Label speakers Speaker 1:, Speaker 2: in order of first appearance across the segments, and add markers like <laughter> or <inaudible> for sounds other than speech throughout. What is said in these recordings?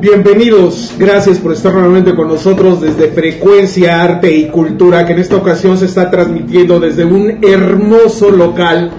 Speaker 1: Bienvenidos, gracias por estar nuevamente con nosotros desde Frecuencia Arte y Cultura, que en esta ocasión se está transmitiendo desde un hermoso local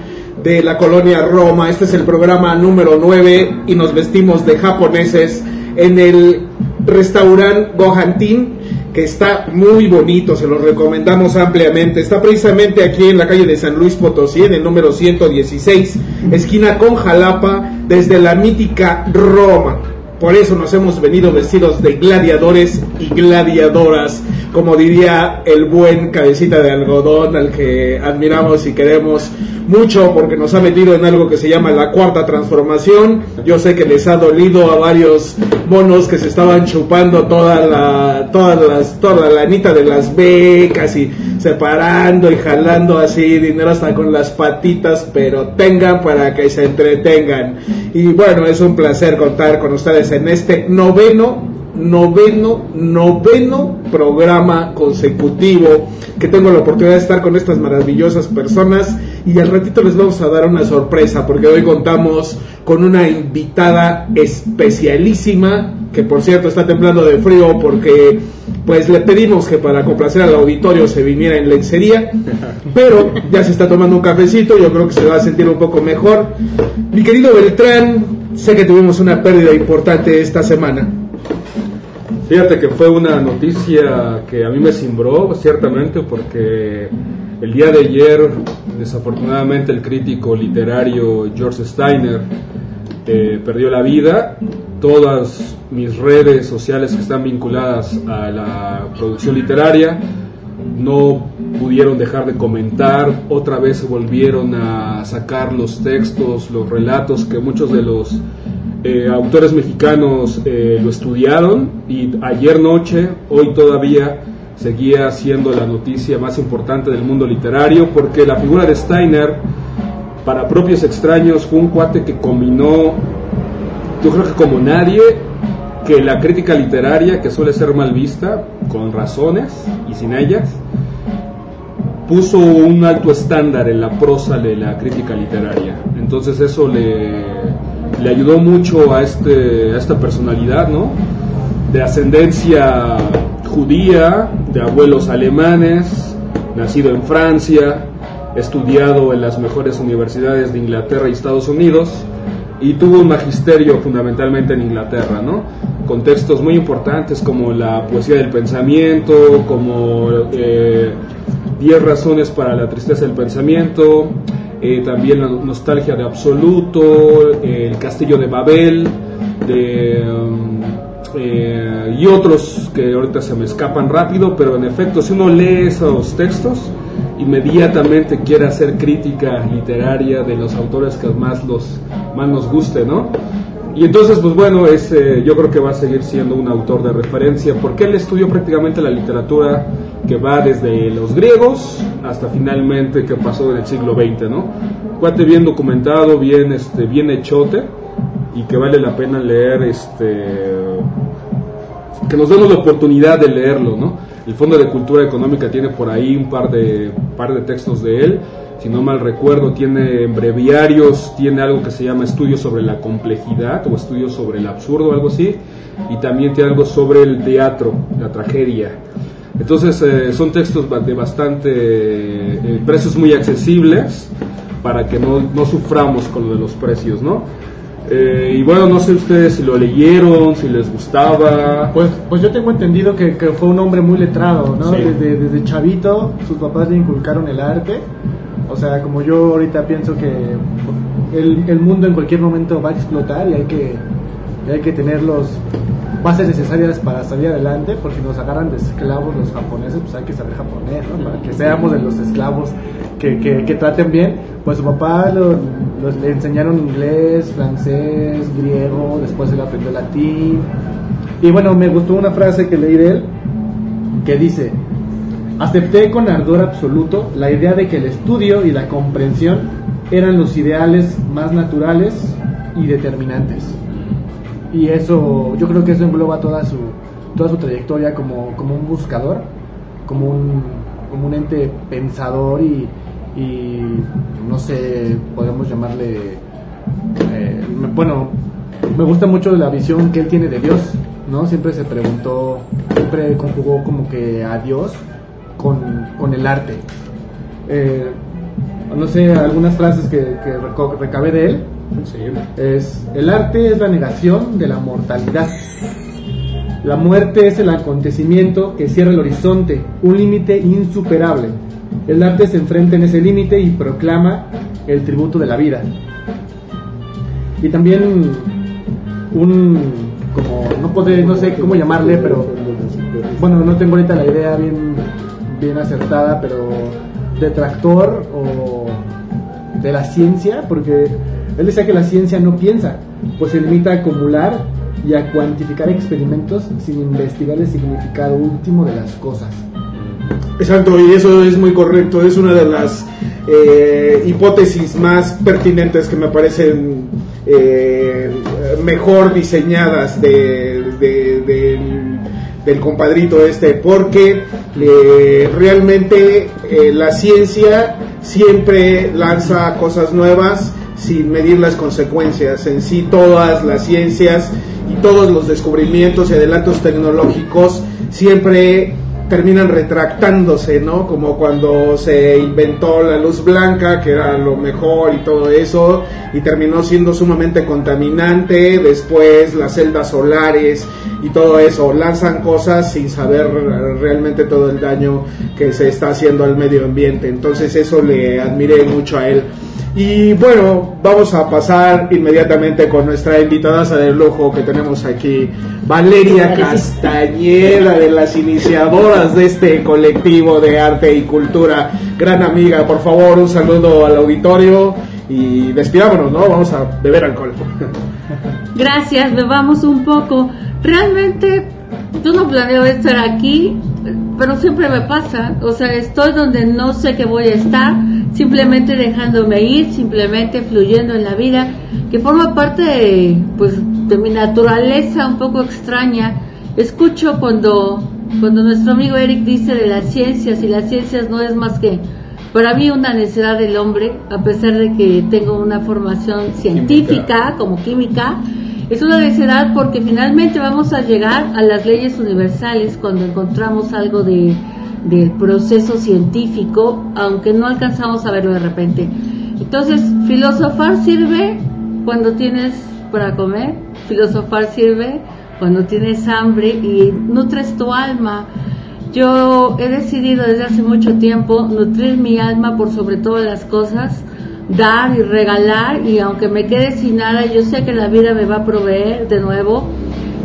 Speaker 1: de la colonia Roma. Este es el programa número 9 y nos vestimos de japoneses en el restaurante Gohantin, que está muy bonito, se lo recomendamos ampliamente. Está precisamente aquí en la calle de San Luis Potosí, en el número 116, esquina con Jalapa, desde la mítica Roma. Por eso nos hemos venido vestidos de gladiadores y gladiadoras, como diría el buen cabecita de algodón al que admiramos y queremos mucho porque nos ha metido en algo que se llama la cuarta transformación. Yo sé que les ha dolido a varios monos que se estaban chupando toda la todas las toda la anita de las becas y separando y jalando así dinero hasta con las patitas, pero tengan para que se entretengan. Y bueno, es un placer contar con ustedes en este noveno noveno, noveno programa consecutivo que tengo la oportunidad de estar con estas maravillosas personas y al ratito les vamos a dar una sorpresa porque hoy contamos con una invitada especialísima que por cierto está temblando de frío porque pues le pedimos que para complacer al auditorio se viniera en lencería, pero ya se está tomando un cafecito, yo creo que se va a sentir un poco mejor. Mi querido Beltrán, sé que tuvimos una pérdida importante esta semana.
Speaker 2: Fíjate que fue una noticia que a mí me cimbró, ciertamente, porque el día de ayer, desafortunadamente, el crítico literario George Steiner eh, perdió la vida. Todas mis redes sociales que están vinculadas a la producción literaria no pudieron dejar de comentar, otra vez volvieron a sacar los textos, los relatos que muchos de los eh, autores mexicanos eh, lo estudiaron y ayer noche, hoy todavía seguía siendo la noticia más importante del mundo literario porque la figura de Steiner para propios extraños fue un cuate que combinó, yo creo que como nadie, que la crítica literaria, que suele ser mal vista, con razones y sin ellas, puso un alto estándar en la prosa de la crítica literaria. Entonces eso le le ayudó mucho a, este, a esta personalidad, ¿no? De ascendencia judía, de abuelos alemanes, nacido en Francia, estudiado en las mejores universidades de Inglaterra y Estados Unidos, y tuvo un magisterio fundamentalmente en Inglaterra, ¿no? Con textos muy importantes como la poesía del pensamiento, como eh, Diez razones para la tristeza del pensamiento, eh, también la nostalgia de Absoluto, el Castillo de Babel, um, eh, y otros que ahorita se me escapan rápido, pero en efecto, si uno lee esos textos, inmediatamente quiere hacer crítica literaria de los autores que más, los, más nos guste, ¿no? Y entonces, pues bueno, es, yo creo que va a seguir siendo un autor de referencia, porque él estudió prácticamente la literatura que va desde los griegos hasta finalmente que pasó en el siglo XX, ¿no? Cuate bien documentado, bien, este, bien hechote, y que vale la pena leer, este, que nos demos la oportunidad de leerlo, ¿no? El Fondo de Cultura Económica tiene por ahí un par de, par de textos de él, si no mal recuerdo, tiene breviarios, tiene algo que se llama estudios sobre la complejidad o estudios sobre el absurdo, algo así, y también tiene algo sobre el teatro, la tragedia. Entonces eh, son textos de bastante eh, precios muy accesibles para que no, no, suframos con lo de los precios, ¿no? Eh, y bueno, no sé ustedes si lo leyeron, si les gustaba.
Speaker 3: Pues, pues yo tengo entendido que, que fue un hombre muy letrado, ¿no? Desde, desde chavito sus papás le inculcaron el arte o sea, como yo ahorita pienso que el, el mundo en cualquier momento va a explotar y hay que, hay que tener las bases necesarias para salir adelante, porque si nos agarran de esclavos los japoneses, pues hay que saber japonés, ¿no? Para que seamos de los esclavos que, que, traten bien. Pues su papá lo, le enseñaron inglés, francés, griego, después él aprendió latín. Y bueno, me gustó una frase que leí de él, que dice, Acepté con ardor absoluto la idea de que el estudio y la comprensión eran los ideales más naturales y determinantes. Y eso, yo creo que eso engloba toda su, toda su trayectoria como, como un buscador, como un, como un ente pensador y, no sé, podemos llamarle, eh, bueno, me gusta mucho la visión que él tiene de Dios ¿no? Siempre se preguntó, siempre conjugó como que a Dios con, el arte. Eh, no sé, algunas frases que, que recabé de él. Es, el arte es la negación de la mortalidad. La muerte es el acontecimiento que cierra el horizonte, un límite insuperable. El arte se enfrenta en ese límite y proclama el tributo de la vida. Y también un, como, no podré, no sé cómo llamarle, pero bueno, no tengo ahorita la idea bien, bien acertada, pero detractor o de la ciencia, porque él decía que la ciencia no piensa, pues se limita a acumular y a cuantificar experimentos sin investigar el significado último de las cosas.
Speaker 1: Exacto, y eso es muy correcto, es una de las eh, hipótesis más pertinentes que me parecen eh, mejor diseñadas de, del, compadrito este, porque eh, realmente la ciencia siempre lanza cosas nuevas sin medir las consecuencias. En sí todas las ciencias y todos los descubrimientos y adelantos tecnológicos siempre terminan retractándose, ¿no? Como cuando se inventó la luz blanca, que era lo mejor y todo eso, y terminó siendo sumamente contaminante, después las celdas solares y todo eso, lanzan cosas sin saber realmente todo el daño que se está haciendo al medio ambiente, entonces eso le admiré mucho a él. Y bueno, vamos a pasar inmediatamente con nuestra invitada de lujo que tenemos aquí, Valeria Castañeda, de las iniciadoras de este colectivo de arte y cultura. Gran amiga, por favor, un saludo al auditorio y despidámonos, ¿no? Vamos a beber alcohol. <laughs>
Speaker 4: Gracias, bebamos un poco. Realmente yo no planeo estar aquí, pero siempre me pasa. O sea, estoy donde no sé que voy a estar simplemente dejándome ir, simplemente fluyendo en la vida, que forma parte de, pues, de mi naturaleza un poco extraña. Escucho cuando, cuando nuestro amigo Eric dice de las ciencias y las ciencias no es más que para mí una necesidad del hombre, a pesar de que tengo una formación científica como química, es una necesidad porque finalmente vamos a llegar a las leyes universales cuando encontramos algo de del proceso científico, aunque no alcanzamos a verlo de repente. Entonces, filosofar sirve cuando tienes para comer, filosofar sirve cuando tienes hambre y nutres tu alma. Yo he decidido desde hace mucho tiempo nutrir mi alma por sobre todas las cosas, dar y regalar y aunque me quede sin nada, yo sé que la vida me va a proveer de nuevo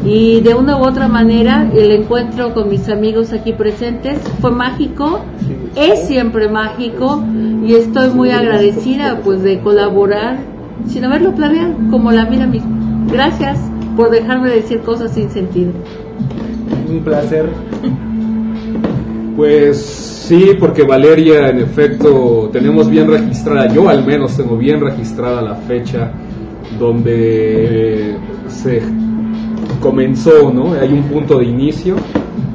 Speaker 4: y de una u otra manera el encuentro con mis amigos aquí presentes fue mágico, es siempre mágico y estoy muy agradecida pues de colaborar sin haberlo planeado como la vida misma. Gracias por dejarme decir cosas sin sentido.
Speaker 3: Un placer.
Speaker 2: Pues sí, porque Valeria, en efecto, tenemos bien registrada, yo al menos tengo bien registrada la fecha donde se comenzó, ¿no? Hay un punto de inicio.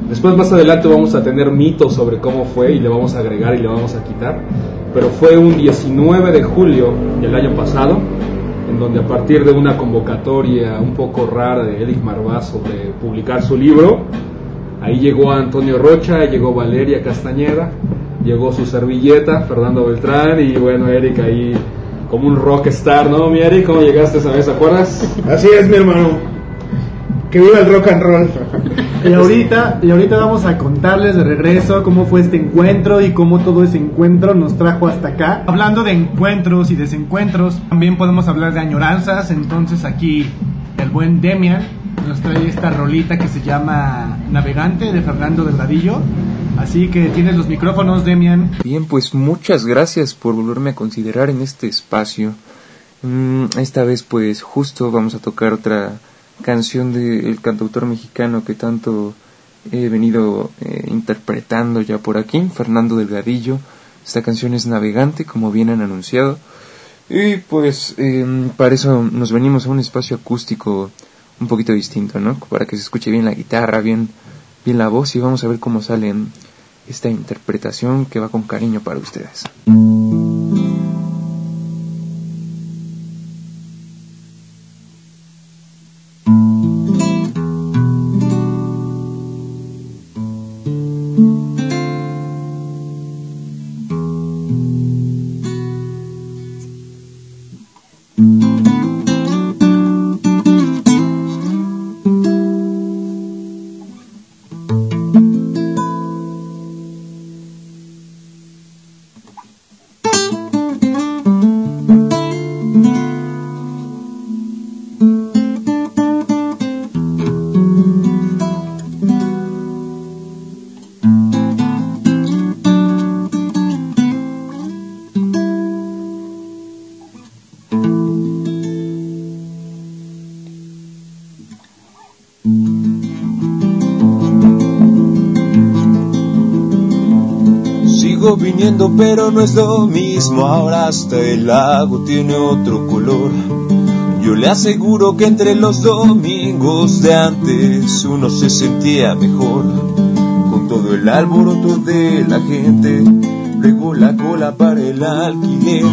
Speaker 2: Después más adelante vamos a tener mitos sobre cómo fue y le vamos a agregar y le vamos a quitar. Pero fue un 19 de julio del año pasado, en donde a partir de una convocatoria un poco rara de Eric Marbazo de publicar su libro, ahí llegó Antonio Rocha, llegó Valeria Castañeda, llegó su servilleta, Fernando Beltrán, y bueno, Eric ahí como un rockstar, ¿no? Mi Eric, ¿cómo llegaste esa vez? ¿Acuerdas?
Speaker 1: Así es, mi hermano. Que viva el rock and roll.
Speaker 3: Y ahorita, y ahorita vamos a contarles de regreso cómo fue este encuentro y cómo todo ese encuentro nos trajo hasta acá. Hablando de encuentros y desencuentros, también podemos hablar de añoranzas. Entonces aquí el buen Demian nos trae esta rolita que se llama Navegante de Fernando Delgadillo. Así que tienes los micrófonos, Demian.
Speaker 5: Bien, pues muchas gracias por volverme a considerar en este espacio. Mm, esta vez pues justo vamos a tocar otra canción del cantautor mexicano que tanto he venido eh, interpretando ya por aquí, Fernando Delgadillo. Esta canción es Navegante, como bien han anunciado. Y pues em, para eso nos venimos a un espacio acústico un poquito distinto, ¿no? Para que se escuche bien la guitarra, bien, bien la voz y vamos a ver cómo sale esta interpretación que va con cariño para ustedes.
Speaker 6: Pero no es lo mismo. Ahora hasta el lago tiene otro color. Yo le aseguro que entre los domingos de antes uno se sentía mejor. Con todo el alboroto de la gente, luego la cola para el alquiler.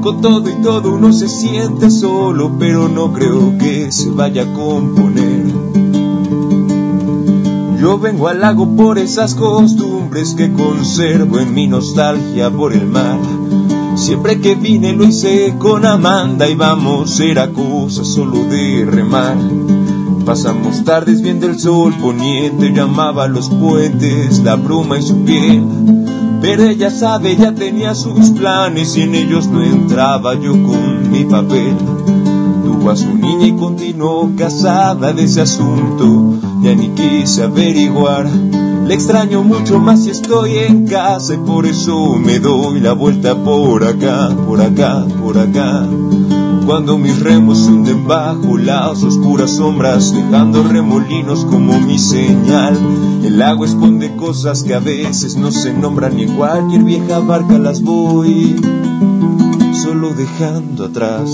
Speaker 6: Con todo y todo uno se siente solo, pero no creo que se vaya a componer. Yo vengo al lago por esas costumbres que conservo en mi nostalgia por el mar. Siempre que vine lo hice con Amanda y vamos, era cosa solo de remar. Pasamos tardes viendo el sol poniente, llamaba a los puentes, la bruma y su piel. Pero ella sabe, ya tenía sus planes y en ellos no entraba yo con mi papel. Tuvo a su niña y continuó casada de ese asunto ya ni quise averiguar. Le extraño mucho más si estoy en casa y por eso me doy la vuelta por acá, por acá, por acá. Cuando mis remos hunden bajo las oscuras sombras, dejando remolinos como mi señal. El agua esconde cosas que a veces no se nombran ni en cualquier vieja barca las voy solo dejando atrás.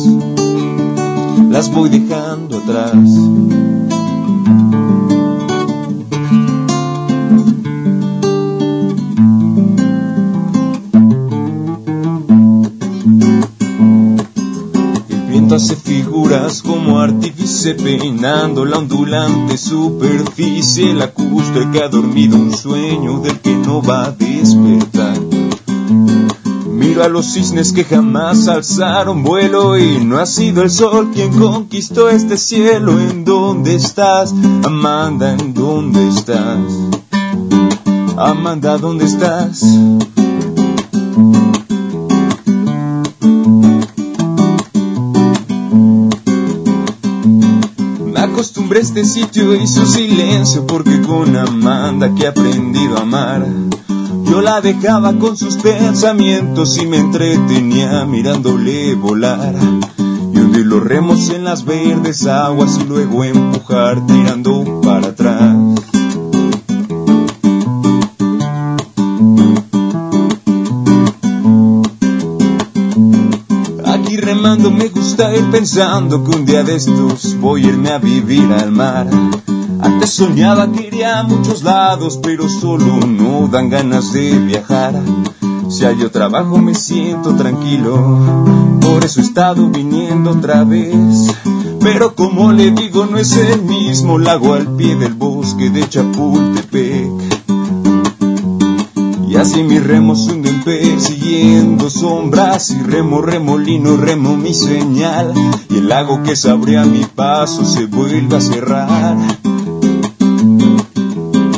Speaker 6: Las voy dejando atrás. Hace figuras como artífice peinando la ondulante superficie lacustre que ha dormido un sueño del que no va a despertar. Miro a los cisnes que jamás alzaron vuelo y no ha sido el sol quien conquistó este cielo. ¿En dónde estás, Amanda? ¿En dónde estás? Amanda, ¿dónde estás? Este sitio y su silencio porque con Amanda que he aprendido a amar. Yo la dejaba con sus pensamientos y me entretenía mirándole volar. Y hundir los remos en las verdes aguas y luego empujar tirando para atrás. Ir pensando que un día de estos voy a irme a vivir al mar. Antes soñaba que iría a muchos lados, pero solo no dan ganas de viajar. Si hay yo trabajo me siento tranquilo, por eso he estado viniendo otra vez. Pero como le digo, no es el mismo lago al pie del bosque de Chapultepec. Y así mis remos hunden persiguiendo sombras y remo, remolino, remo mi señal. Y el lago que se abre a mi paso se vuelve a cerrar.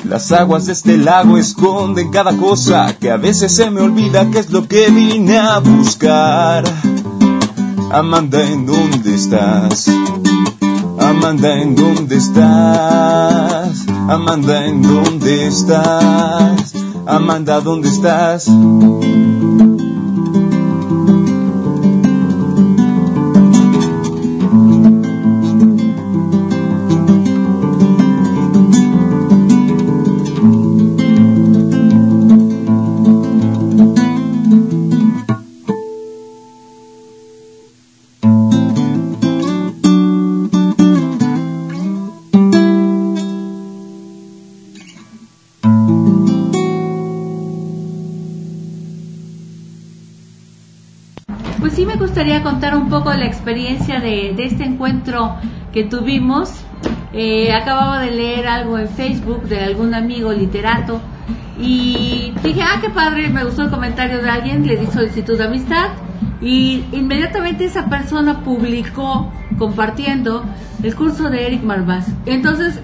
Speaker 6: Las aguas de este lago esconden cada cosa que a veces se me olvida que es lo que vine a buscar. Amanda, ¿en dónde estás? Amanda, ¿en dónde estás? Amanda, ¿en dónde estás? Amanda, ¿dónde estás?
Speaker 4: Experiencia de, este encuentro que tuvimos. Eh, acababa de leer algo en Facebook de algún amigo literato y dije, ah, qué padre, me gustó el comentario de alguien, le di solicitud de amistad y inmediatamente esa persona publicó compartiendo el curso de Eric Marvaz. Entonces,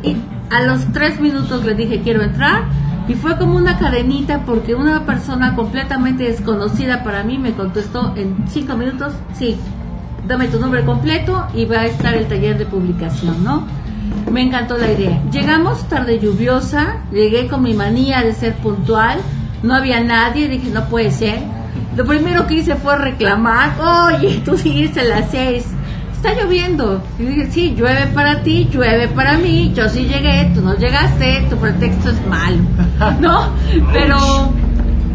Speaker 4: a los tres minutos le dije, quiero entrar y fue como una cadenita porque una persona completamente desconocida para mí me contestó en cinco minutos, sí, dame tu nombre completo y va a estar el taller de publicación, ¿no? Me encantó la idea. Llegamos tarde lluviosa, llegué con mi manía de ser puntual, no había nadie, dije, no puede ser. Lo primero que hice fue reclamar, oye, tú dijiste a las seis, está lloviendo. Y dije, sí, llueve para ti, llueve para mí, yo sí llegué, tú no llegaste, tu pretexto es malo, <laughs> ¿no? Pero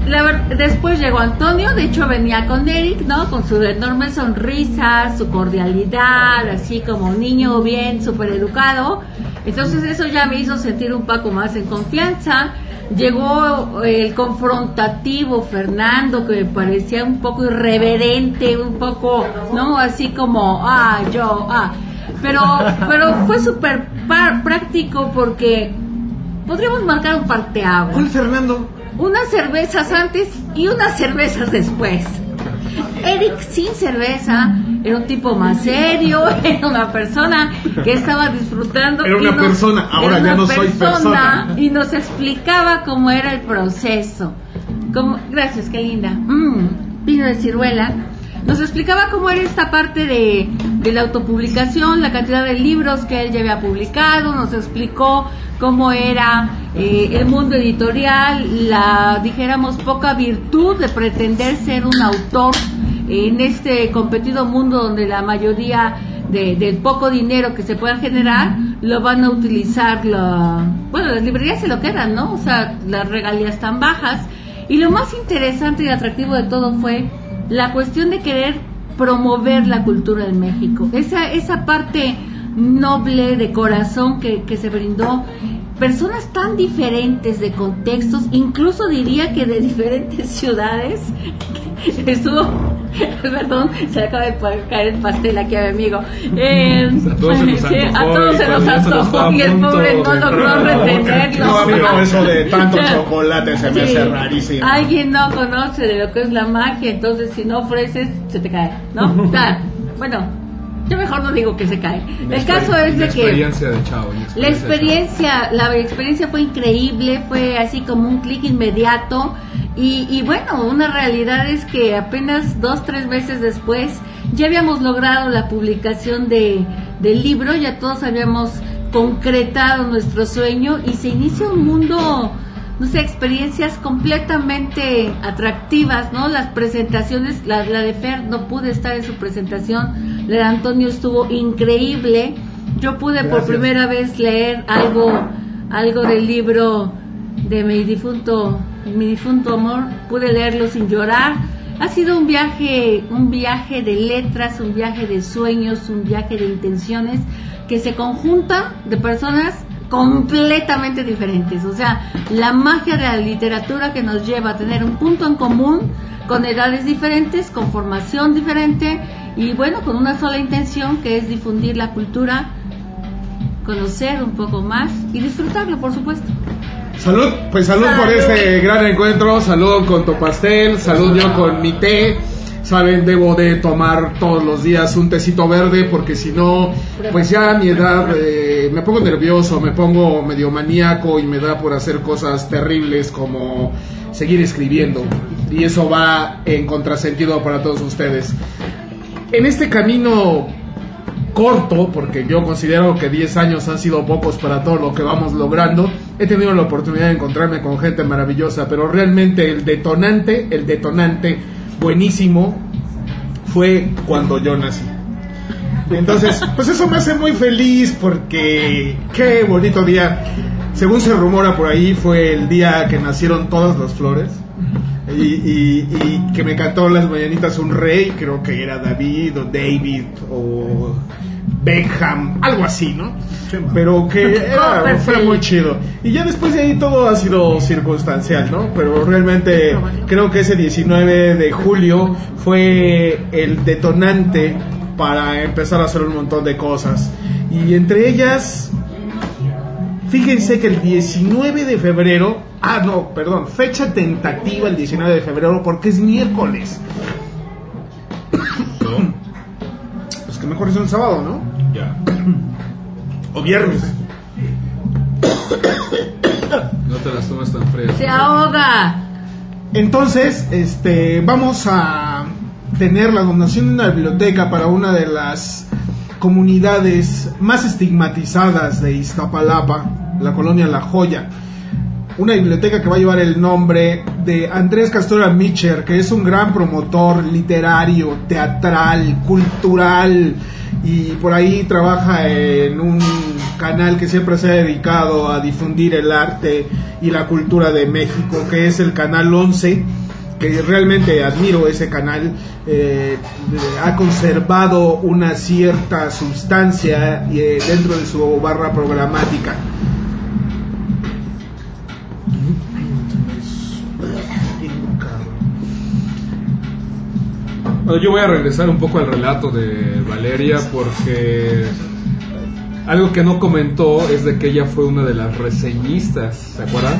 Speaker 4: la después llegó Antonio, de hecho venía con Eric, ¿no? Con su enorme sonrisa, su cordialidad, así como un niño bien, súper educado. Entonces eso ya me hizo sentir un poco más en confianza. Llegó el confrontativo Fernando, que me parecía un poco irreverente, un poco, ¿no? Así como, ah, yo, ah. Pero, pero fue súper práctico porque podríamos marcar un parteaguas
Speaker 1: ¿Cuál Fernando?
Speaker 4: Unas cervezas antes y unas cervezas después. Eric sin cerveza era un tipo más serio, <laughs> era una persona que estaba disfrutando.
Speaker 1: Era una
Speaker 4: nos-
Speaker 1: persona, ahora
Speaker 4: era
Speaker 1: ya no soy persona.
Speaker 4: Y nos explicaba cómo era el proceso. Como, gracias, qué linda. Mm, vino de ciruela. Nos explicaba cómo era esta parte de, de la autopublicación, la cantidad de libros que él ya había publicado, nos explicó cómo era eh, el mundo editorial, la, dijéramos, poca virtud de pretender ser un autor en este competido mundo donde la mayoría de- del poco dinero que se pueda generar lo van a utilizar la, bueno las librerías se lo quedan no o sea las regalías tan bajas. Y lo más interesante y atractivo de todo fue la cuestión de querer promover la cultura de México. Esa esa parte noble de corazón que, que se brindó personas tan diferentes de contextos incluso diría que de diferentes <laughs> ciudades estuvo <laughs> perdón se acaba de caer el pastel aquí a mi amigo Eh,
Speaker 2: A todos se nos <laughs>
Speaker 4: a
Speaker 2: antojó
Speaker 4: todos
Speaker 2: y
Speaker 4: se nos antojó el pobre no logró retenerlo
Speaker 1: No, amigo, eso de tanto chocolate se me
Speaker 4: Sí.
Speaker 1: hace rarísimo.
Speaker 4: Alguien no conoce de lo que es la magia, entonces si no ofreces, se te cae, ¿no? Ah, bueno, yo mejor no digo que se cae.
Speaker 2: La
Speaker 4: El caso es
Speaker 2: la
Speaker 4: de que
Speaker 2: experiencia de Chavo.
Speaker 4: la experiencia, la experiencia fue increíble, fue así como un clic inmediato y, y bueno, una realidad es que apenas dos, tres meses después ya habíamos logrado la publicación de, del libro, ya todos habíamos concretado nuestro sueño y se inicia un mundo, no sé, experiencias completamente atractivas, ¿no? Las presentaciones, la, la de Fer no pude estar en su presentación, la de Antonio estuvo increíble. Yo pude por primera vez leer algo, algo del libro de mi difunto, mi difunto amor, pude leerlo sin llorar. Ha sido un viaje, un viaje de letras, un viaje de sueños, un viaje de intenciones que se conjunta de personas completamente diferentes. O sea, la magia de la literatura que nos lleva a tener un punto en común con edades diferentes, con formación diferente y bueno, con una sola intención que es difundir la cultura, conocer un poco más y disfrutarlo, por supuesto.
Speaker 1: Salud, pues salud, por este gran encuentro, salud con tu pastel, salud yo con mi té. Saben, debo de tomar todos los días un tecito verde porque si no, pues ya a mi edad eh, me pongo nervioso, me pongo medio maníaco y me da por hacer cosas terribles como seguir escribiendo. Y eso va en contrasentido para todos ustedes. En este camino corto, porque yo considero que 10 años han sido pocos para todo lo que vamos logrando. He tenido la oportunidad de encontrarme con gente maravillosa, pero realmente el detonante, el detonante buenísimo fue cuando yo nací. Entonces, pues eso me hace muy feliz porque qué bonito día. Según se rumora por ahí, fue el día que nacieron todas las flores. Y, y- y que me cantó las mañanitas un rey, creo que era David o David o Beckham, algo así, ¿no? Pero que era, fue muy chido. Y ya después de ahí todo ha sido circunstancial, ¿no? Pero realmente creo que ese 19 de julio fue el detonante para empezar a hacer un montón de cosas. Y entre ellas, fíjense que el 19 de febrero, ah, no, perdón, fecha tentativa el 19 de febrero porque es miércoles. Pues que mejor es un sábado, ¿no?
Speaker 2: Ya.
Speaker 1: O viernes.
Speaker 2: No te las tomes tan frías.
Speaker 4: Se ahoga.
Speaker 1: Entonces, este, vamos a tener la donación de una biblioteca para una de las comunidades más estigmatizadas de Iztapalapa, la colonia La Joya. Una biblioteca que va a llevar el nombre de Andrés Castora Micher, que es un gran promotor literario, teatral, cultural, y por ahí trabaja en un canal que siempre se ha dedicado a difundir el arte y la cultura de México, que es el canal 11 que realmente admiro ese canal, eh, ha conservado una cierta sustancia eh, dentro de su barra programática.
Speaker 2: Yo voy a regresar un poco al relato de Valeria porque algo que no comentó es de que ella fue una de las reseñistas, ¿se acuerdan?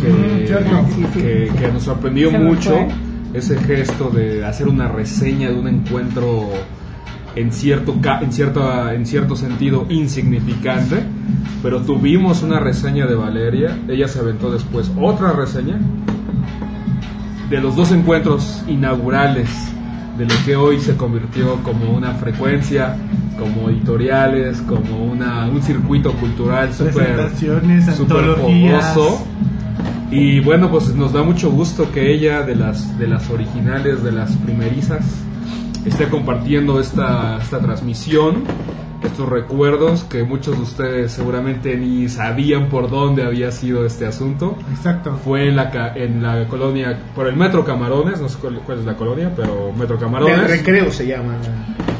Speaker 2: Que, que, nos sorprendió mucho ese gesto de hacer una reseña de un encuentro en cierto, en, cierto, en cierto sentido insignificante, pero tuvimos una reseña de Valeria, ella se aventó después otra reseña de los dos encuentros inaugurales de lo que hoy se convirtió como una frecuencia, como editoriales, como una, un circuito cultural súper famoso. Y bueno, pues nos da mucho gusto que ella, de las, de las originales, de las primerizas, esté compartiendo esta, esta transmisión estos recuerdos que muchos de ustedes seguramente ni sabían por dónde había sido este asunto.
Speaker 3: Exacto.
Speaker 2: Fue en la, en la colonia, por el Metro Camarones, no sé cuál, es la colonia, pero Metro Camarones.
Speaker 1: El recreo se llama.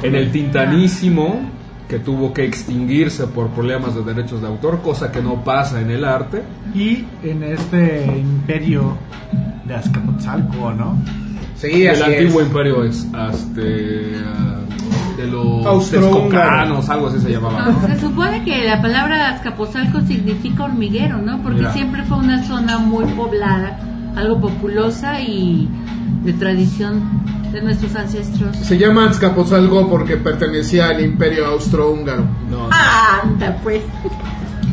Speaker 2: En el Tintanísimo, que tuvo que extinguirse por problemas de derechos de autor, cosa que no pasa en el arte.
Speaker 3: Y en este imperio de Azcapotzalco, ¿no?
Speaker 2: Sí, el antiguo imperio es, este, de los texcocanos, algo así se llamaba.
Speaker 4: se supone que la palabra Azcapotzalco significa hormiguero, ¿no? Porque siempre fue una zona muy poblada, algo populosa y de tradición de nuestros ancestros.
Speaker 1: Se llama Azcapotzalco porque pertenecía al imperio austrohúngaro.
Speaker 4: No, Anda, pues.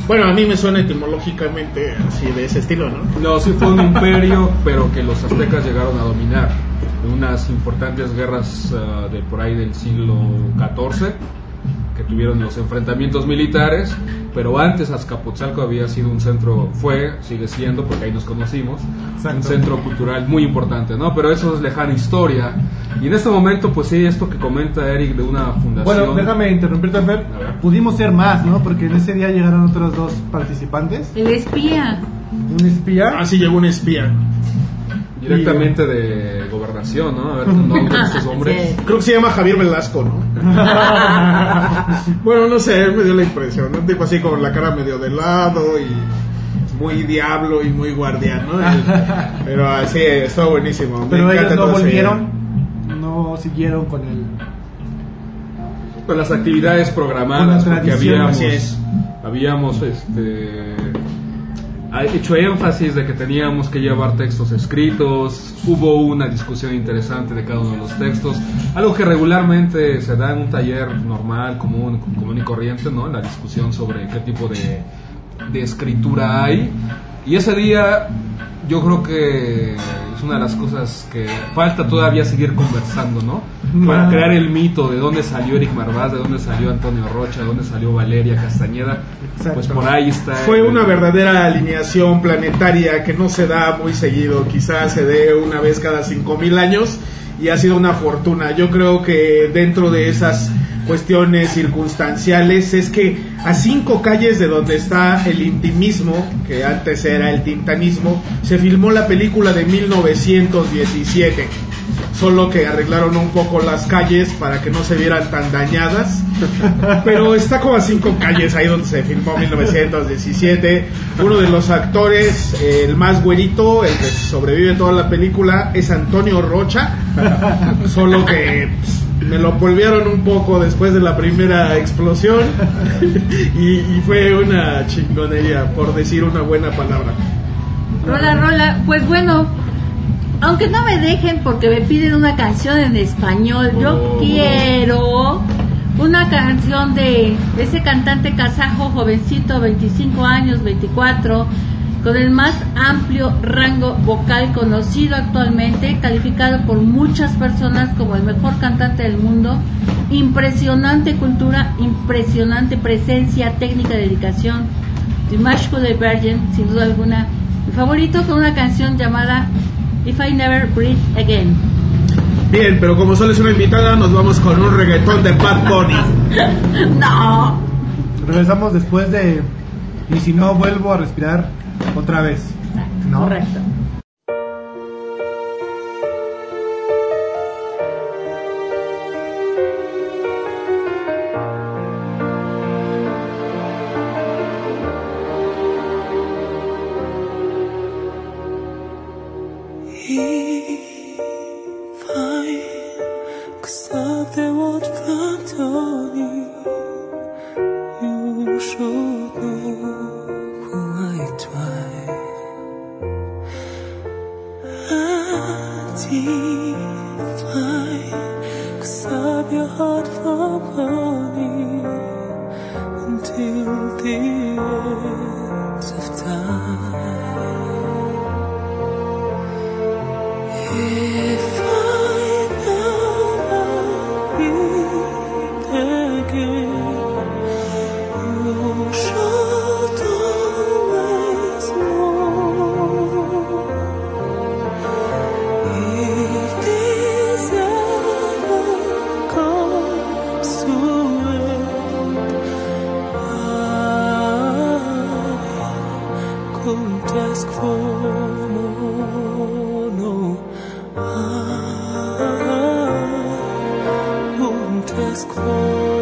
Speaker 1: Bueno, a mí me suena etimológicamente así de ese estilo, ¿no?
Speaker 2: No, sí fue un imperio, pero que los aztecas llegaron a dominar unas importantes guerras uh, de por ahí del siglo XIV que tuvieron los enfrentamientos militares, pero antes Azcapotzalco había sido un centro, fue, sigue siendo, porque ahí nos conocimos, un centro cultural muy importante, ¿no? Pero eso es lejana historia. Y en este momento, pues sí, esto que comenta Eric de una fundación...
Speaker 3: Bueno, déjame interrumpirte, Fer. Pudimos ser más, ¿no? Porque en ese día llegaron otros dos participantes.
Speaker 4: El espía.
Speaker 3: ¿Un espía?
Speaker 1: Ah, sí, llegó un espía.
Speaker 2: Directamente de gobernación, ¿no? A ver, ¿dónde estos hombres?
Speaker 1: Creo que se llama Javier Velasco, ¿no? <laughs> bueno, no sé, me dio la impresión, ¿no? Tipo así con la cara medio de lado y muy diablo y muy guardián, ¿no? Pero así, estuvo buenísimo.
Speaker 3: Pero ellos no volvieron, no siguieron con el...
Speaker 2: Con las actividades programadas, porque habíamos, habíamos este hecho énfasis de que teníamos que llevar textos escritos, hubo una discusión interesante de cada uno de los textos, algo que regularmente se da en un taller normal, común, común y corriente, ¿no? La discusión sobre qué tipo de, de escritura hay. Y ese día yo creo que es una de las cosas que falta todavía seguir conversando, ¿no? Para crear el mito de dónde salió Eric Marvás, de dónde salió Antonio Rocha, de dónde salió Valeria Castañeda. Pues por ahí está.
Speaker 1: Fue una verdadera alineación planetaria que no se da muy seguido, quizás se dé una vez cada cinco mil años y ha sido una fortuna. Yo creo que dentro de esas cuestiones circunstanciales es que a cinco calles de donde está el intimismo, que antes era el tintanismo, se filmó la película de 1917. Solo que arreglaron un poco las calles para que no se vieran tan dañadas. Pero está como a cinco calles ahí donde se filmó 1917. Uno de los actores, el más güerito, el que sobrevive toda la película, es Antonio Rocha. Solo que pues, me lo volvieron un poco después de la primera explosión y, fue una chingonería, por decir una buena palabra.
Speaker 4: Rola, rola, pues bueno, aunque no me dejen porque me piden una canción en español, yo oh. quiero una canción de ese cantante kazajo jovencito, 25 años, 24 con el más amplio rango vocal conocido actualmente, calificado por muchas personas como el mejor cantante del mundo, impresionante cultura, impresionante presencia, técnica, dedicación, Dimashko de Virgin, sin duda alguna, mi favorito con una canción llamada If I Never Breathe Again.
Speaker 1: Bien, pero como solo es una invitada, nos vamos con un reggaetón de Bad Bunny. <laughs>
Speaker 4: No.
Speaker 3: Regresamos después de. Y si no, vuelvo a respirar otra vez. ¿No?
Speaker 4: Correcto.
Speaker 7: was close.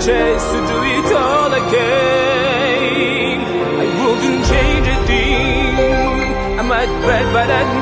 Speaker 7: Chance to do it all again, I wouldn't change a thing. I might bet, but I'd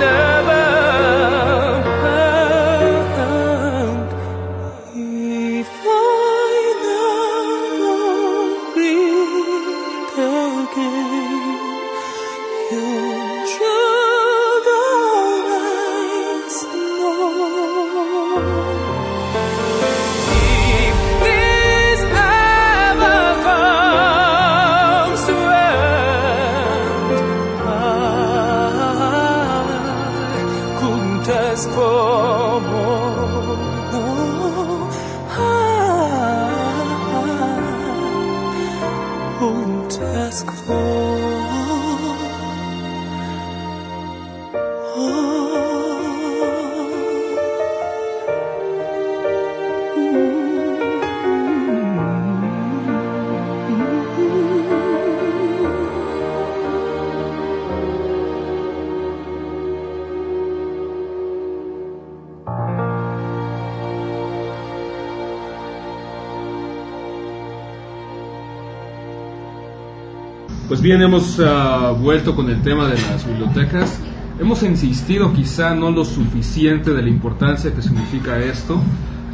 Speaker 2: Pues bien, hemos ah, vuelto con el tema de las bibliotecas. Hemos insistido quizá no lo suficiente de la importancia que significa esto.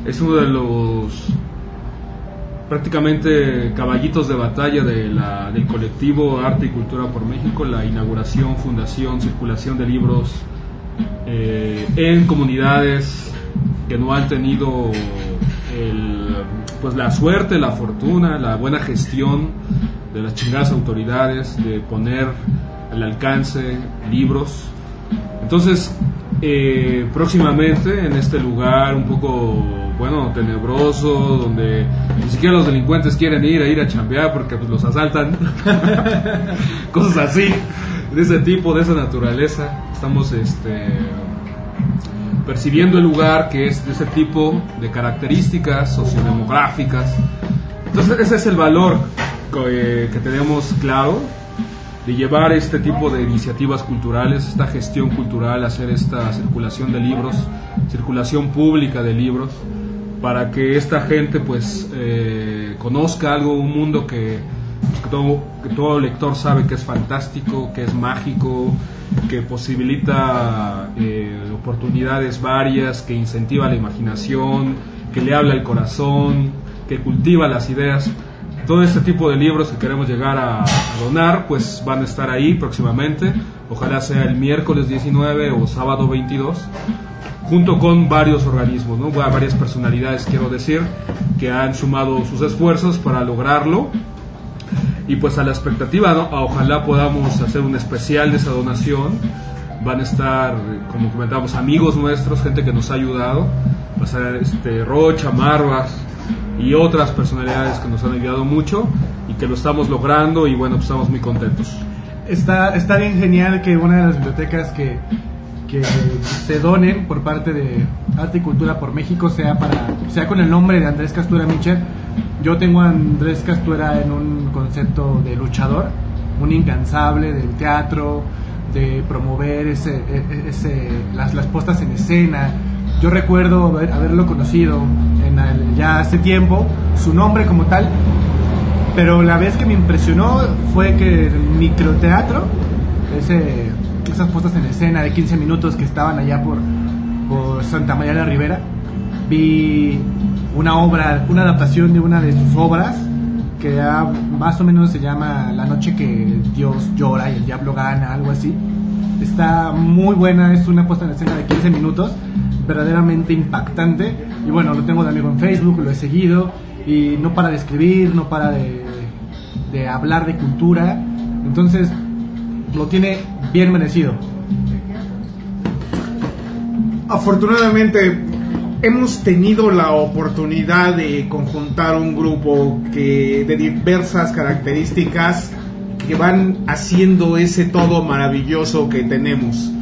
Speaker 2: Es uno de los prácticamente caballitos de batalla de la- del colectivo Arte y Cultura por México, la inauguración, fundación, circulación de libros eh, en comunidades que no han tenido el, pues la suerte, la fortuna, la buena gestión de las chingadas autoridades de poner al alcance libros. Entonces, eh, próximamente en este lugar un poco, bueno, tenebroso, donde ni siquiera los delincuentes quieren ir a ir a chambear porque pues, los asaltan, <laughs> cosas así, de ese tipo, de esa naturaleza. Estamos este, percibiendo el lugar que es de ese tipo de características sociodemográficas. Entonces ese es el valor que, que tenemos claro de llevar este tipo de iniciativas culturales, esta gestión cultural, hacer esta circulación de libros, circulación pública de libros, para que esta gente pues eh, conozca algo, un mundo que, todo, lector sabe que es fantástico, que es mágico, que posibilita eh, oportunidades varias, que incentiva la imaginación, que le habla al corazón, que cultiva las ideas todo este tipo de libros que queremos llegar a, donar, pues van a estar ahí próximamente. Ojalá sea el miércoles 19 o sábado 22, junto con varios organismos, ¿no? varias personalidades, quiero decir, que han sumado sus esfuerzos para lograrlo. Y pues a la expectativa, ¿no? ojalá podamos hacer un especial de esa donación. Van a estar, como comentamos, amigos nuestros, gente que nos ha ayudado. Va a ser este, Rocha, Marvas, y otras personalidades que nos han ayudado mucho y que lo estamos logrando y bueno, pues estamos muy contentos.
Speaker 3: Está, está bien genial que una de las bibliotecas que, que se donen por parte de Arte y Cultura por México sea para sea con el nombre de Andrés Castura Michel. Yo tengo a Andrés Castura en un concepto de luchador, un incansable del teatro, de promover ese, ese, las, las puestas en escena. Yo recuerdo haber, haberlo conocido en el, ya hace tiempo, su nombre como tal, pero la vez que me impresionó fue que el microteatro, ese, esas puestas en escena de 15 minutos que estaban allá por, por Santa María de la Ribera, vi una obra, una adaptación de una de sus obras que ya más o menos se llama La noche que Dios llora y el diablo gana, algo así. Está muy buena, es una puesta en escena de 15 minutos, verdaderamente impactante. Y bueno, lo tengo de amigo en Facebook, lo he seguido y no para de escribir, no para de, hablar de cultura. Entonces, lo tiene bien merecido.
Speaker 1: Afortunadamente, hemos tenido la oportunidad de conjuntar un grupo que de diversas características que van haciendo ese todo maravilloso que tenemos.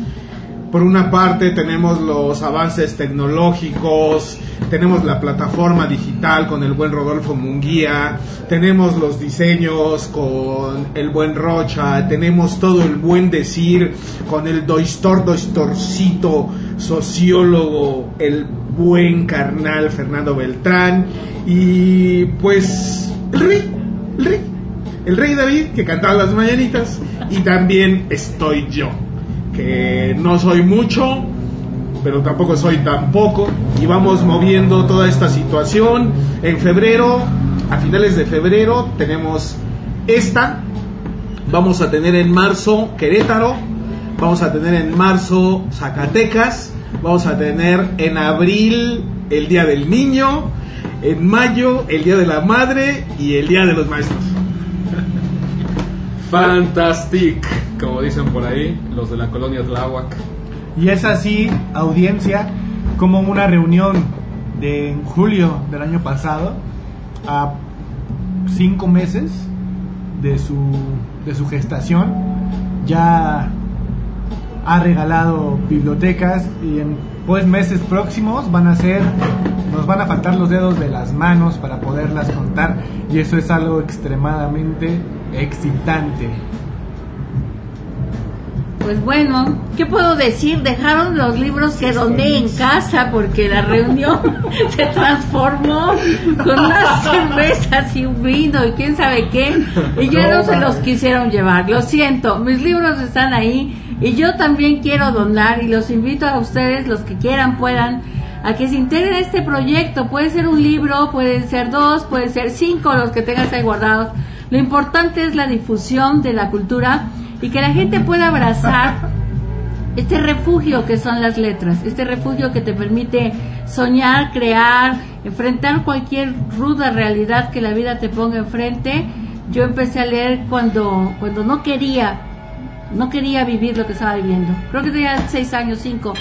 Speaker 1: Por una parte tenemos los avances tecnológicos, tenemos la plataforma digital con el buen Rodolfo Munguía, tenemos los diseños con el buen Rocha, tenemos todo el buen decir con el doistor doistorcito sociólogo, el buen carnal Fernando Beltrán y pues el rey, el rey, el rey David que cantaba las mañanitas y también estoy yo que no soy mucho, pero tampoco soy tan poco, y vamos moviendo toda esta situación. En febrero, a finales de febrero, tenemos esta, vamos a tener en marzo Querétaro, vamos a tener en marzo Zacatecas, vamos a tener en abril el Día del Niño, en mayo el Día de la Madre y el Día de los Maestros.
Speaker 2: Fantastic, como dicen por ahí, los de la colonia Tláhuac.
Speaker 3: Y es así, audiencia, como una reunión de en julio del año pasado, a cinco meses de su, de su gestación, ya ha regalado bibliotecas y en pues meses próximos van a ser nos van a faltar los dedos de las manos para poderlas contar y eso es algo extremadamente excitante.
Speaker 4: Pues bueno, ¿qué puedo decir? Dejaron los libros que doné en casa porque la reunión <laughs> se transformó con unas cervezas y un vino y quién sabe qué. Y ya no se los quisieron llevar. Lo siento, mis libros están ahí y yo también quiero donar y los invito a ustedes, los que quieran, puedan, a que se integren a este proyecto. Puede ser un libro, pueden ser dos, pueden ser cinco los que tengas ahí guardados. Lo importante es la difusión de la cultura y que la gente pueda abrazar este refugio que son las letras, este refugio que te permite soñar, crear, enfrentar cualquier ruda realidad que la vida te ponga enfrente. Yo empecé a leer cuando, cuando no quería, no quería vivir lo que estaba viviendo. Creo que tenía seis años, cinco.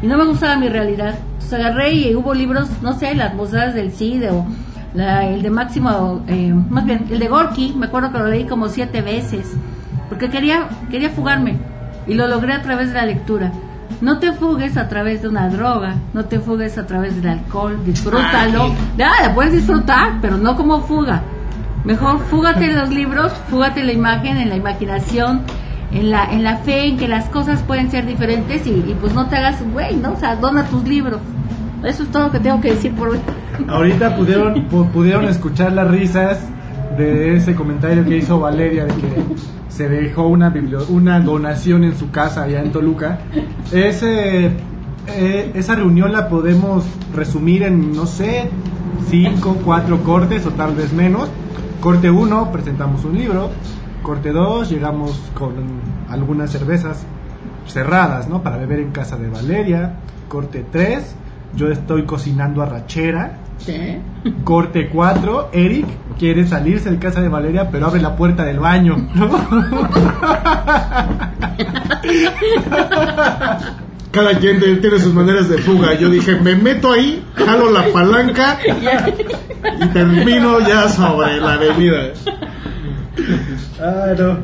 Speaker 4: y no me gustaba mi realidad. Entonces agarré y hubo libros, no sé, las mozadas del CIDE o la- el de Máximo, eh, más bien, el de Gorky, me acuerdo que lo leí como siete veces, porque quería, quería fugarme y lo logré a través de la lectura. No te fugues a través de una droga, no te fugues a través del alcohol, disfrútalo. Ya, la puedes disfrutar, pero no como fuga. Mejor fúgate en los libros, fúgate en la imagen, en la imaginación, en la, en la fe en que las cosas pueden ser diferentes y, y pues no te hagas güey, ¿no? O sea, dona tus libros. Eso es todo lo que tengo que decir por hoy.
Speaker 3: Ahorita pudieron, <laughs> pu- pudieron escuchar las risas de ese comentario que hizo Valeria de que se dejó una, una donación en su casa allá en Toluca. Ese, eh, esa reunión la podemos resumir en, no sé, cinco, cuatro cortes o tal vez menos. Corte 1, presentamos un libro. Corte 2, llegamos con algunas cervezas cerradas, ¿no? Para beber en casa de Valeria. Corte 3, yo estoy cocinando arrachera. Corte 4, Eric quiere salirse de casa de Valeria, pero abre la puerta del baño, ¿no? <laughs>
Speaker 1: Cada quien tiene sus maneras de fuga. Yo dije, me meto ahí, jalo la palanca y termino ya sobre la avenida.
Speaker 3: Ah, no.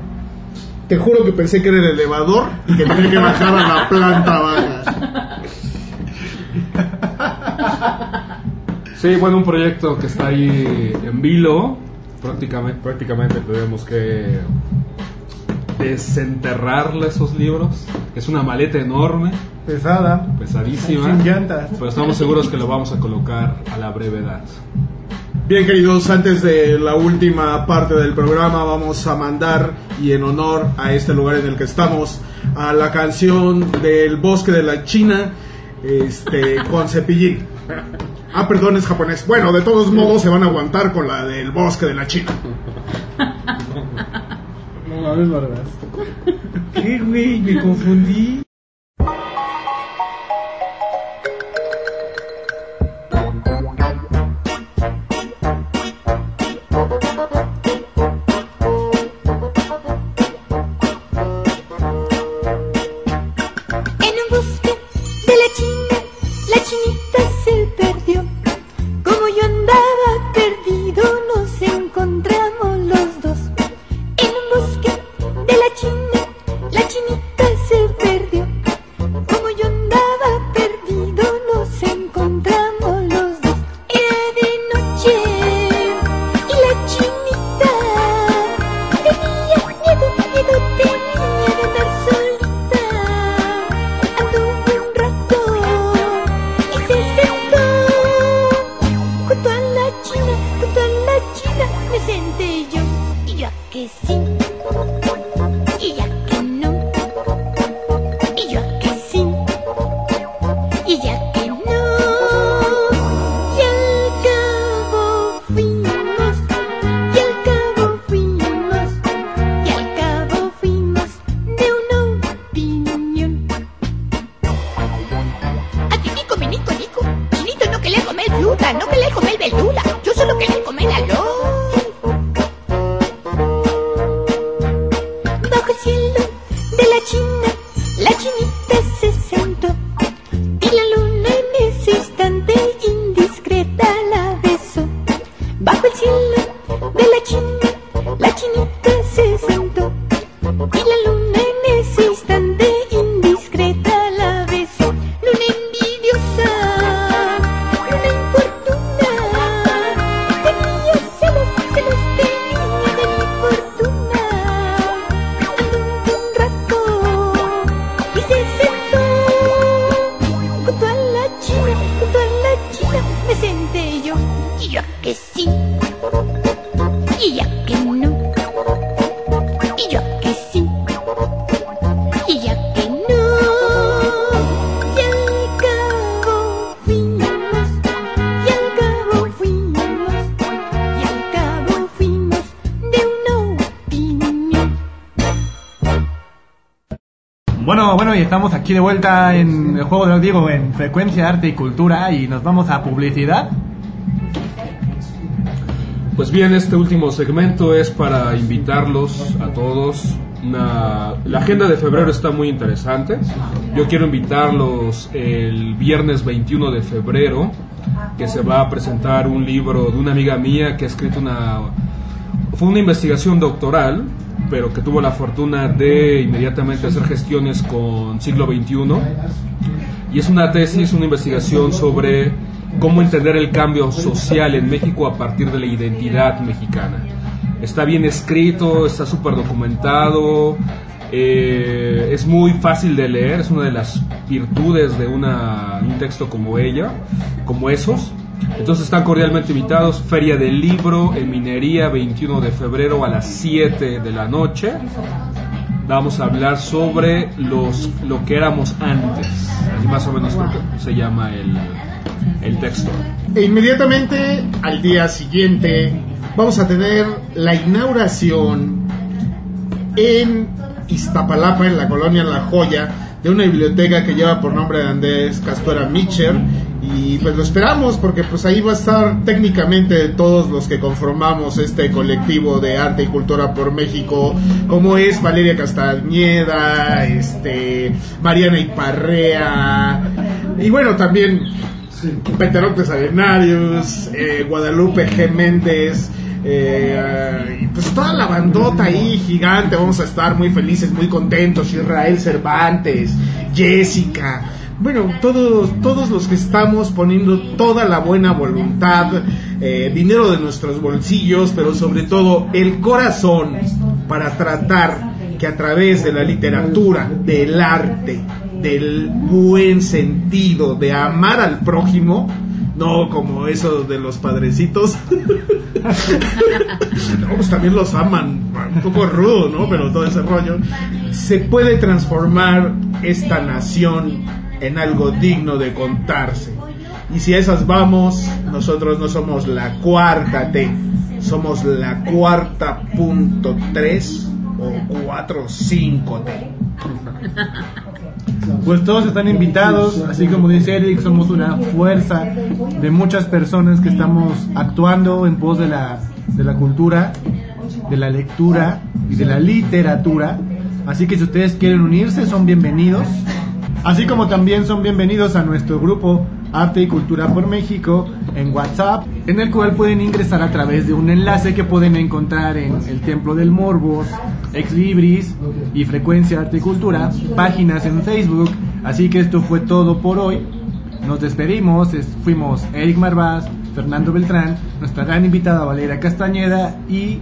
Speaker 1: Te juro que pensé que era el elevador y que tenía que bajar a la planta baja. <laughs>
Speaker 2: Sí, bueno, un proyecto que está ahí en vilo. Prácticamente, prácticamente tenemos que desenterrarle esos libros. Es una maleta enorme,
Speaker 3: Pesada.
Speaker 2: pesadísima.
Speaker 3: Sin llantas.
Speaker 2: Pero estamos seguros que lo vamos a colocar a la brevedad.
Speaker 1: Bien, queridos, antes de la última parte del programa, vamos a mandar y en honor a este lugar en el que estamos, a la canción del Bosque de la China, este, con Cepillín. Ah, perdón, es japonés. Bueno, de todos modos se van a aguantar con la del Bosque de la China.
Speaker 3: No mames. ¿Qué, güey? Me confundí.
Speaker 8: La China,
Speaker 3: aquí de vuelta en el juego de Diego en Frecuencia Arte y Cultura y nos vamos a publicidad.
Speaker 2: Pues bien, este último segmento es para invitarlos a todos una- la agenda de febrero está muy interesante. Yo quiero invitarlos el viernes 21 de febrero, que se va a presentar un libro de una amiga mía que ha escrito una... Fue una investigación doctoral, pero que tuvo la fortuna de inmediatamente hacer gestiones con siglo XXI. Y es una tesis, una investigación sobre cómo entender el cambio social en México a partir de la identidad mexicana. Está bien escrito, está súper documentado, eh, es muy fácil de leer, es una de las virtudes de una- un texto como ella, como esos. Entonces están cordialmente invitados, Feria del Libro en Minería, 21 de febrero a las 7 de la noche. Vamos a hablar sobre los, lo que éramos antes, más o menos se llama el, el texto.
Speaker 1: E inmediatamente al día siguiente vamos a tener la inauguración en Iztapalapa, en la colonia La Joya, de una biblioteca que lleva por nombre de Andrés Castuera Mitcher. Y pues lo esperamos porque pues ahí va a estar técnicamente todos los que conformamos este colectivo de arte y cultura por México, como es Valeria Castañeda, este, Mariana Iparrea, y bueno, también Peterontes Arenarius, eh, Guadalupe G. Méndez, eh, pues toda la bandota ahí gigante, vamos a estar muy felices, muy contentos, Israel Cervantes, Jessica, bueno, todos, todos los que estamos poniendo toda la buena voluntad, eh, dinero de nuestros bolsillos, pero sobre todo el corazón para tratar que a través de la literatura, del arte, del buen sentido, de amar al prójimo, no como eso de los padrecitos. <laughs> no, pues también los aman, un poco rudo, ¿no? Pero todo ese rollo. Se puede transformar esta nación en algo digno de contarse. Y si a esas vamos, nosotros no somos la cuarta T, somos la cuarta punto tres o cuatro cinco T.
Speaker 3: Pues todos están invitados, así como dice Eric, somos una fuerza de muchas personas que estamos actuando en pos de la, de la cultura, de la lectura y de la literatura. Así que si ustedes quieren unirse, son bienvenidos. Así como también son bienvenidos a nuestro grupo Arte y Cultura por México en WhatsApp, en el cual pueden ingresar a través de un enlace que pueden encontrar en el Templo del Morbos, Ex Libris y Frecuencia Arte y Cultura, páginas en Facebook. Así que esto fue todo por hoy. Nos despedimos, es- fuimos Eric Marvaz, Fernando Beltrán, nuestra gran invitada Valeria Castañeda y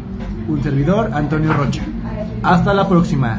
Speaker 3: un servidor Antonio Rocha. Hasta la próxima.